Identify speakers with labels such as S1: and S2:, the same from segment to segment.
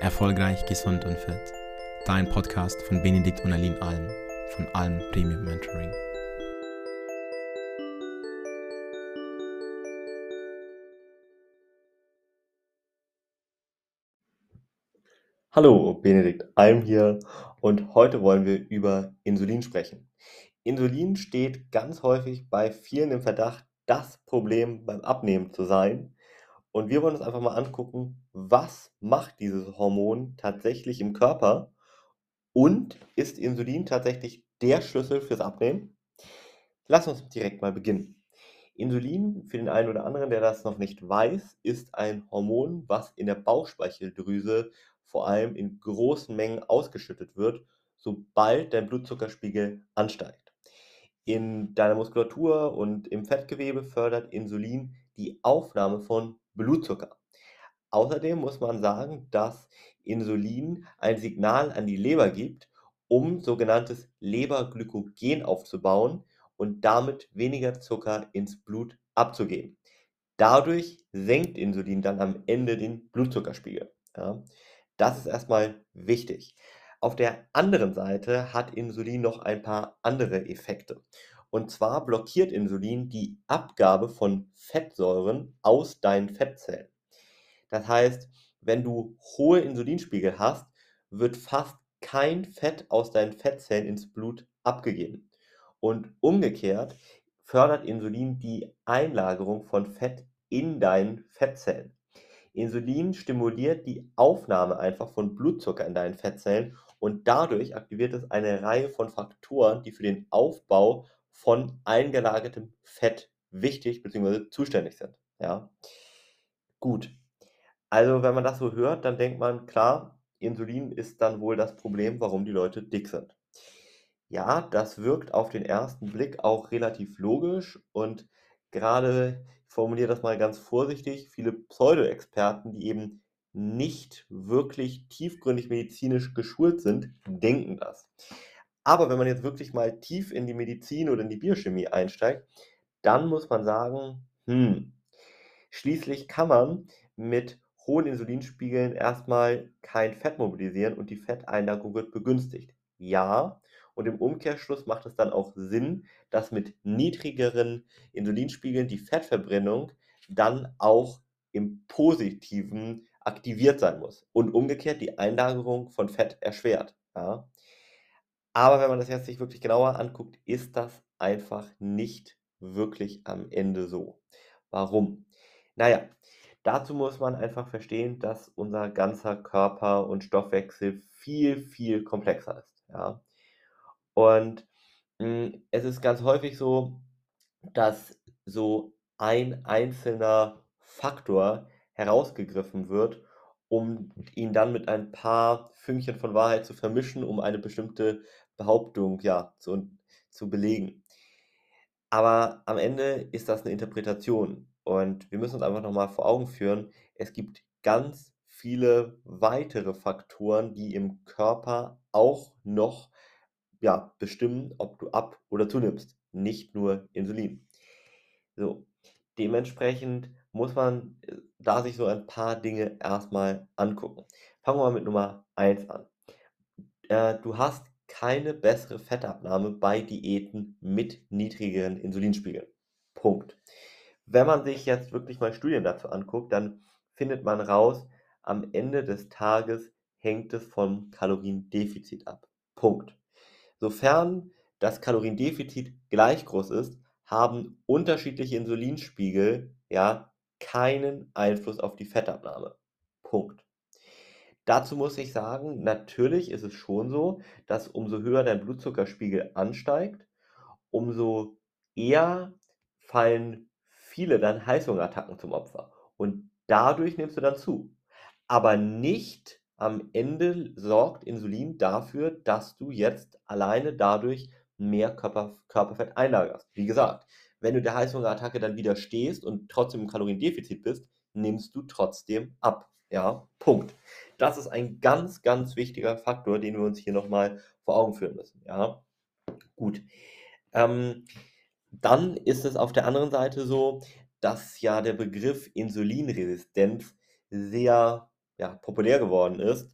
S1: Erfolgreich, gesund und fit. Dein Podcast von Benedikt und Aline Alm von Alm Premium Mentoring.
S2: Hallo, Benedikt Alm hier und heute wollen wir über Insulin sprechen. Insulin steht ganz häufig bei vielen im Verdacht, das Problem beim Abnehmen zu sein. Und wir wollen uns einfach mal angucken, was macht dieses Hormon tatsächlich im Körper und ist Insulin tatsächlich der Schlüssel fürs Abnehmen? Lass uns direkt mal beginnen. Insulin, für den einen oder anderen, der das noch nicht weiß, ist ein Hormon, was in der Bauchspeicheldrüse vor allem in großen Mengen ausgeschüttet wird, sobald dein Blutzuckerspiegel ansteigt. In deiner Muskulatur und im Fettgewebe fördert Insulin die Aufnahme von Blutzucker. Außerdem muss man sagen, dass Insulin ein Signal an die Leber gibt, um sogenanntes Leberglykogen aufzubauen und damit weniger Zucker ins Blut abzugeben. Dadurch senkt Insulin dann am Ende den Blutzuckerspiegel. Ja. Das ist erstmal wichtig. Auf der anderen Seite hat Insulin noch ein paar andere Effekte. Und zwar blockiert Insulin die Abgabe von Fettsäuren aus deinen Fettzellen. Das heißt, wenn du hohe Insulinspiegel hast, wird fast kein Fett aus deinen Fettzellen ins Blut abgegeben. Und umgekehrt fördert Insulin die Einlagerung von Fett in deinen Fettzellen. Insulin stimuliert die Aufnahme einfach von Blutzucker in deinen Fettzellen und dadurch aktiviert es eine Reihe von Faktoren, die für den Aufbau von eingelagertem Fett wichtig bzw. zuständig sind. Ja. Gut. Also, wenn man das so hört, dann denkt man, klar, Insulin ist dann wohl das Problem, warum die Leute dick sind. Ja, das wirkt auf den ersten Blick auch relativ logisch und gerade, ich formuliere das mal ganz vorsichtig, viele Pseudo-Experten, die eben nicht wirklich tiefgründig medizinisch geschult sind, denken das. Aber wenn man jetzt wirklich mal tief in die Medizin oder in die Biochemie einsteigt, dann muss man sagen, hm, schließlich kann man mit hohen Insulinspiegeln erstmal kein Fett mobilisieren und die Fetteinlagerung wird begünstigt. Ja, und im Umkehrschluss macht es dann auch Sinn, dass mit niedrigeren Insulinspiegeln die Fettverbrennung dann auch im Positiven aktiviert sein muss und umgekehrt die Einlagerung von Fett erschwert. Ja. Aber wenn man das jetzt sich wirklich genauer anguckt, ist das einfach nicht wirklich am Ende so. Warum? Naja, dazu muss man einfach verstehen, dass unser ganzer Körper und Stoffwechsel viel, viel komplexer ist. Ja? Und mh, hm, es ist ganz häufig so, dass so ein einzelner Faktor herausgegriffen wird um ihn dann mit ein paar Fünkchen von Wahrheit zu vermischen, um eine bestimmte Behauptung ja, zu, zu belegen. Aber am Ende ist das eine Interpretation und wir müssen uns einfach nochmal vor Augen führen, es gibt ganz viele weitere Faktoren, die im Körper auch noch ja, bestimmen, ob du ab oder zunimmst, nicht nur Insulin. So, dementsprechend muss man äh, da sich so ein paar Dinge erstmal angucken. Fangen wir mal mit Nummer 1 an. Äh, du hast keine bessere Fettabnahme bei Diäten mit niedrigeren Insulinspiegeln. Punkt. Wenn man sich jetzt wirklich mal Studien dazu anguckt, dann findet man raus, am Ende des Tages hängt es vom Kaloriendefizit ab. Punkt. Sofern das Kaloriendefizit gleich groß ist, haben unterschiedliche Insulinspiegel ja keinen Einfluss auf die Fettabnahme. Punkt. Dazu muss ich sagen, natürlich ist es schon so, dass umso höher dein Blutzuckerspiegel ansteigt, umso eher fallen viele dann Heißhungerattacken zum Opfer. Und dadurch nimmst du dann zu. Aber nicht am Ende sorgt Insulin dafür, dass du jetzt alleine dadurch mehr Körper, Körperfett einlagerst. Wie gesagt, wenn du der Heißhungerattacke dann widerstehst und trotzdem im Kaloriendefizit bist, nimmst du trotzdem ab. Ja, Punkt. Das ist ein ganz, ganz wichtiger Faktor, den wir uns hier nochmal vor Augen führen müssen. Ja, gut. Ähm, dann ist es auf der anderen Seite so, dass ja der Begriff Insulinresistenz sehr ja, populär geworden ist.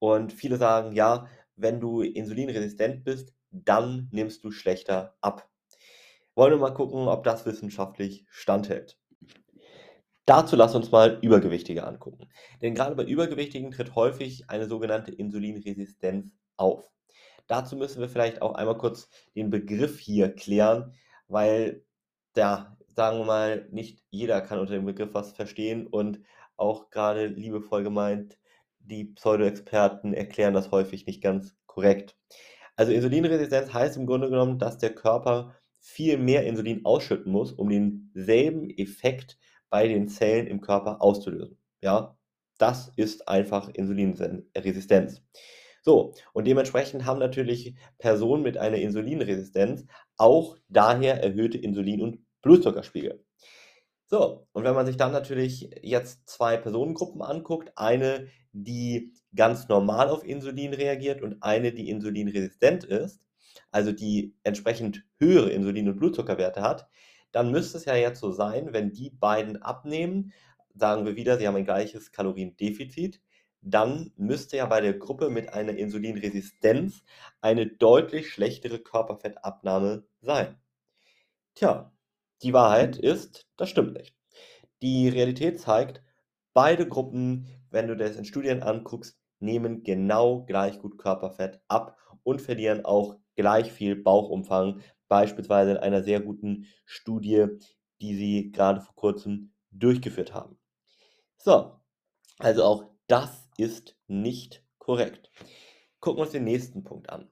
S2: Und viele sagen, ja, wenn du insulinresistent bist, dann nimmst du schlechter ab. Wollen wir mal gucken, ob das wissenschaftlich standhält. Dazu lass uns mal Übergewichtige angucken. Denn gerade bei Übergewichtigen tritt häufig eine sogenannte Insulinresistenz auf. Dazu müssen wir vielleicht auch einmal kurz den Begriff hier klären, weil ja, sagen wir mal, nicht jeder kann unter dem Begriff was verstehen und auch gerade liebevoll gemeint, die Pseudo-Experten erklären das häufig nicht ganz korrekt. Also Insulinresistenz heißt im Grunde genommen, dass der Körper viel mehr Insulin ausschütten muss, um denselben Effekt bei den Zellen im Körper auszulösen. Ja, das ist einfach Insulinresistenz. So, und dementsprechend haben natürlich Personen mit einer Insulinresistenz auch daher erhöhte Insulin- und Blutzuckerspiegel. So, und wenn man sich dann natürlich jetzt zwei Personengruppen anguckt, eine, die ganz normal auf Insulin reagiert und eine, die insulinresistent ist, also die entsprechend höhere Insulin- und Blutzuckerwerte hat, dann müsste es ja jetzt so sein, wenn die beiden abnehmen, sagen wir wieder, sie haben ein gleiches Kaloriendefizit, dann müsste ja bei der Gruppe mit einer Insulinresistenz eine deutlich schlechtere Körperfettabnahme sein. Tja, die Wahrheit ist, das stimmt nicht. Die Realität zeigt, beide Gruppen, wenn du das in Studien anguckst, nehmen genau gleich gut Körperfett ab und verlieren auch gleich viel Bauchumfang, beispielsweise in einer sehr guten Studie, die sie gerade vor kurzem durchgeführt haben. So, also auch das ist nicht korrekt. Gucken wir uns den nächsten Punkt an.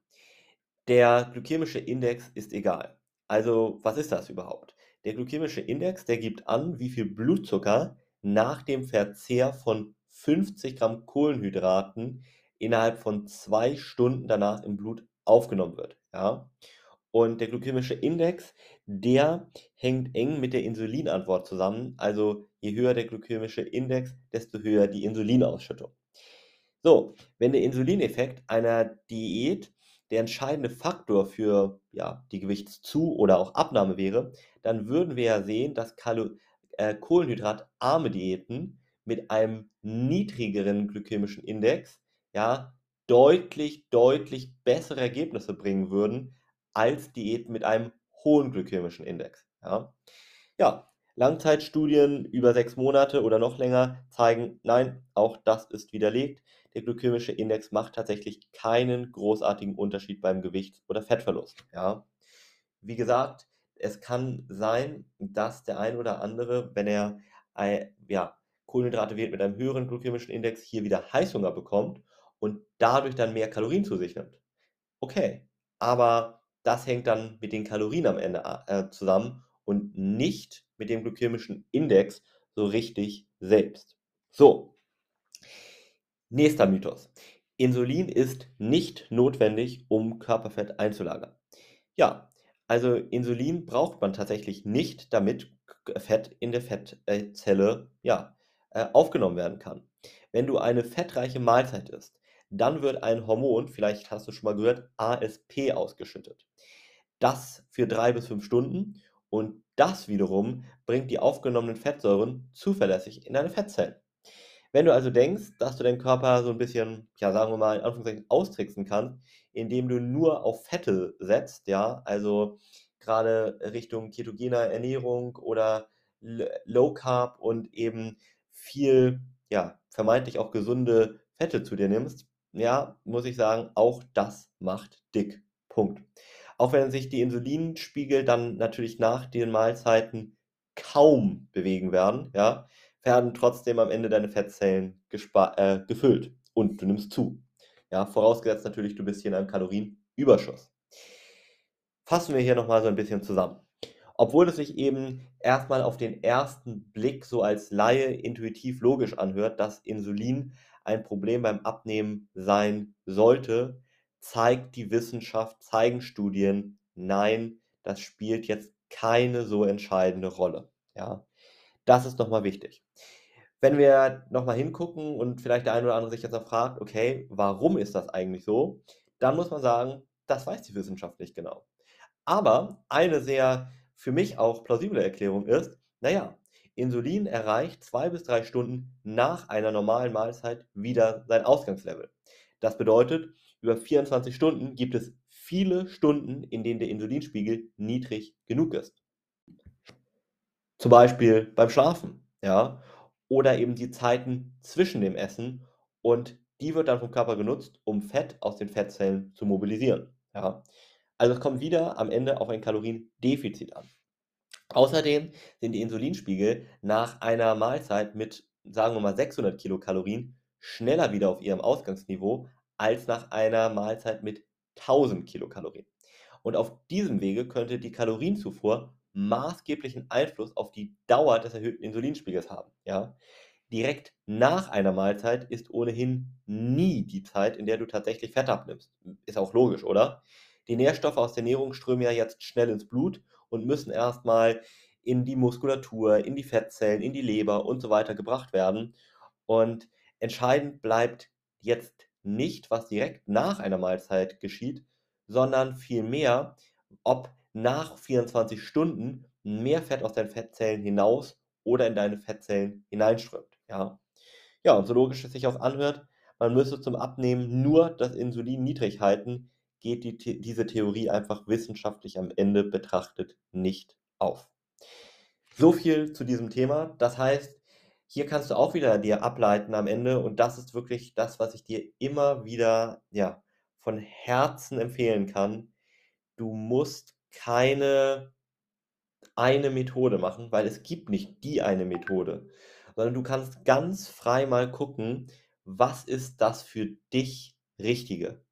S2: Der glykämische Index ist egal. Also, was ist das überhaupt? Der glykämische Index, der gibt an, wie viel Blutzucker nach dem Verzehr von 50 Gramm Kohlenhydraten innerhalb von zwei Stunden danach im Blut aufgenommen wird. Ja? Und der glykämische Index, der hängt eng mit der Insulinantwort zusammen. Also je höher der glykämische Index, desto höher die Insulinausschüttung. So, wenn der Insulineffekt einer Diät der entscheidende Faktor für ja, die Gewichtszu- oder auch Abnahme wäre, dann würden wir ja sehen, dass Kalo äh, kohlenhydratarme Diäten mit einem niedrigeren glykämischen Index ja deutlich, deutlich bessere Ergebnisse bringen würden als Diäten mit einem hohen glykämischen Index. Ja, ja Langzeitstudien über sechs Monate oder noch länger zeigen, nein, auch das ist widerlegt. Der glykämische Index macht tatsächlich keinen großartigen Unterschied beim Gewichts- oder Fettverlust. Ja. Wie gesagt, es kann sein, dass der ein oder andere, wenn er ja, Kohlenhydrate wählt mit einem höheren glykämischen Index, hier wieder Heißhunger bekommt und dadurch dann mehr Kalorien zu sich nimmt. Okay, aber das hängt dann mit den Kalorien am Ende äh, zusammen und nicht mit dem glykämischen Index so richtig selbst. So, nächster Mythos. Insulin ist nicht notwendig, um Körperfett einzulagern. Ja, also Insulin braucht man tatsächlich nicht, damit Fett in der Fettzelle ja, äh, aufgenommen werden kann. Wenn du eine fettreiche Mahlzeit isst, dann wird ein Hormon, vielleicht hast du schon mal gehört, ASP ausgeschüttet. Das für drei bis fünf Stunden und das wiederum bringt die aufgenommenen Fettsäuren zuverlässig in deine Fettzellen. Wenn du also denkst, dass du deinen Körper so ein bisschen, ja, sagen wir mal, in Anführungszeichen austricksen kannst, indem du nur auf Fette setzt, ja, also gerade Richtung ketogener Ernährung oder Low Carb und eben viel, ja, vermeintlich auch gesunde Fette zu dir nimmst, ja, muss ich sagen, auch das macht dick. Punkt. Auch wenn sich die Insulinspiegel dann natürlich nach den Mahlzeiten kaum bewegen werden, ja, werden trotzdem am Ende deine Fettzellen äh, gefüllt und du nimmst zu. Ja, vorausgesetzt natürlich, du bist hier in einem Kalorienüberschuss. Fassen wir hier nochmal so ein bisschen zusammen. Obwohl es sich eben erstmal auf den ersten Blick so als Laie intuitiv logisch anhört, dass Insulin ein Problem beim Abnehmen sein sollte, zeigt die Wissenschaft, zeigen Studien, nein, das spielt jetzt keine so entscheidende Rolle. Ja, das ist nochmal wichtig. Wenn wir nochmal hingucken und vielleicht der eine oder andere sich jetzt auch fragt, okay, warum ist das eigentlich so? Dann muss man sagen, das weiß die Wissenschaft nicht genau. Aber eine sehr für mich auch plausible Erklärung ist, naja, Insulin erreicht zwei bis drei Stunden nach einer normalen Mahlzeit wieder sein Ausgangslevel. Das bedeutet, über 24 Stunden gibt es viele Stunden, in denen der Insulinspiegel niedrig genug ist. Zum Beispiel beim Schlafen, ja, oder eben die Zeiten zwischen dem Essen und die wird dann vom Körper genutzt, um Fett aus den Fettzellen zu mobilisieren, ja. Also es kommt wieder am Ende auf ein Kaloriendefizit an. Außerdem sind die Insulinspiegel nach einer Mahlzeit mit, sagen wir mal, 600 Kilokalorien schneller wieder auf ihrem Ausgangsniveau als nach einer Mahlzeit mit 1000 Kilokalorien. Und auf diesem Wege könnte die Kalorienzufuhr maßgeblichen Einfluss auf die Dauer des erhöhten Insulinspiegels haben. Ja? Direkt nach einer Mahlzeit ist ohnehin nie die Zeit, in der du tatsächlich Fett abnimmst. Ist auch logisch, oder? Die Nährstoffe aus der Ernährung strömen ja jetzt schnell ins Blut und müssen erstmal in die Muskulatur, in die Fettzellen, in die Leber und so weiter gebracht werden. Und entscheidend bleibt jetzt nicht, was direkt nach einer Mahlzeit geschieht, sondern vielmehr, ob nach 24 Stunden mehr Fett aus deinen Fettzellen hinaus oder in deine Fettzellen hineinströmt. Ja, ja und so logisch es sich auch anhört, man müsste zum Abnehmen nur das Insulin niedrig halten, geht die, diese Theorie einfach wissenschaftlich am Ende betrachtet nicht auf. So viel zu diesem Thema. Das heißt, hier kannst du auch wieder dir ableiten am Ende und das ist wirklich das, was ich dir immer wieder ja, von Herzen empfehlen kann. Du musst keine eine Methode machen, weil es gibt nicht die eine Methode, sondern du kannst ganz frei mal gucken, was ist das für dich Richtige.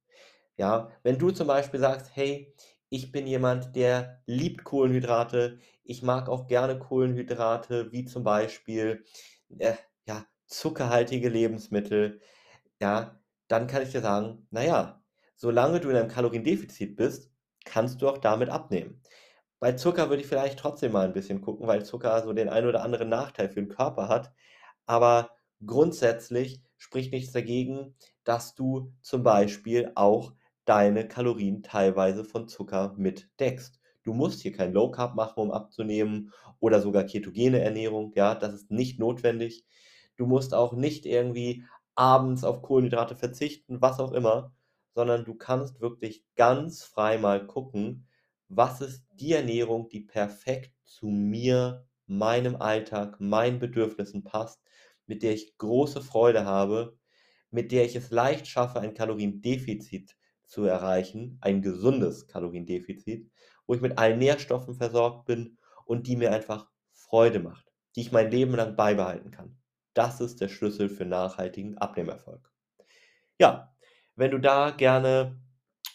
S2: Ja, wenn du zum Beispiel sagst, hey, ich bin jemand, der liebt Kohlenhydrate, ich mag auch gerne Kohlenhydrate, wie zum Beispiel äh, ja, zuckerhaltige Lebensmittel, ja, dann kann ich dir sagen, naja, solange du in einem Kaloriendefizit bist, kannst du auch damit abnehmen. Bei Zucker würde ich vielleicht trotzdem mal ein bisschen gucken, weil Zucker so den einen oder anderen Nachteil für den Körper hat. Aber grundsätzlich spricht nichts dagegen, dass du zum Beispiel auch deine Kalorien teilweise von Zucker mitdeckst. Du musst hier kein Low Carb machen, um abzunehmen oder sogar ketogene Ernährung, ja, das ist nicht notwendig. Du musst auch nicht irgendwie abends auf Kohlenhydrate verzichten, was auch immer, sondern du kannst wirklich ganz frei mal gucken, was ist die Ernährung, die perfekt zu mir, meinem Alltag, meinen Bedürfnissen passt, mit der ich große Freude habe, mit der ich es leicht schaffe, ein Kaloriendefizit zu erreichen, ein gesundes Kaloriendefizit, wo ich mit allen Nährstoffen versorgt bin und die mir einfach Freude macht, die ich mein Leben lang beibehalten kann. Das ist der Schlüssel für nachhaltigen Abnehmerfolg. Ja, wenn du da gerne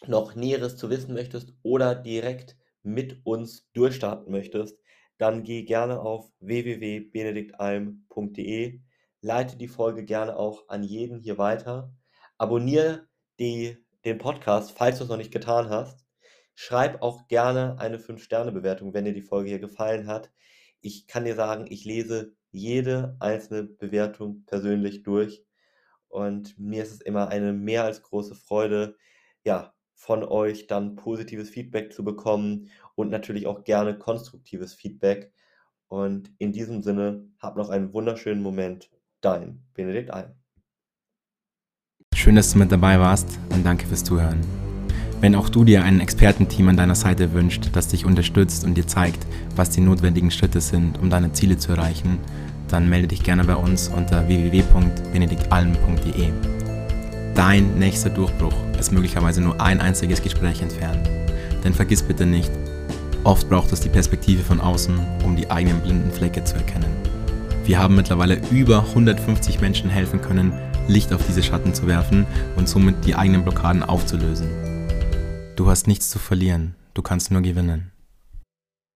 S2: noch Näheres zu wissen möchtest oder direkt mit uns durchstarten möchtest, dann geh gerne auf www.benediktalm.de, leite die Folge gerne auch an jeden hier weiter, abonniere die, den Podcast, falls du es noch nicht getan hast. Schreib auch gerne eine 5-Sterne-Bewertung, wenn dir die Folge hier gefallen hat. Ich kann dir sagen, ich lese jede einzelne Bewertung persönlich durch und mir ist es immer eine mehr als große Freude, ja, von euch dann positives Feedback zu bekommen und natürlich auch gerne konstruktives Feedback. Und in diesem Sinne, hab noch einen wunderschönen Moment. Dein Benedikt Alm.
S1: Schön, dass du mit dabei warst und danke fürs Zuhören. Wenn auch du dir ein Expertenteam an deiner Seite wünscht, das dich unterstützt und dir zeigt, was die notwendigen Schritte sind, um deine Ziele zu erreichen, dann melde dich gerne bei uns unter www.benediktalm.de. Dein nächster Durchbruch ist möglicherweise nur ein einziges Gespräch entfernt. Denn vergiss bitte nicht, oft braucht es die Perspektive von außen, um die eigenen blinden Flecke zu erkennen. Wir haben mittlerweile über 150 Menschen helfen können, Licht auf diese Schatten zu werfen und somit die eigenen Blockaden aufzulösen. Du hast nichts zu verlieren, du kannst nur gewinnen.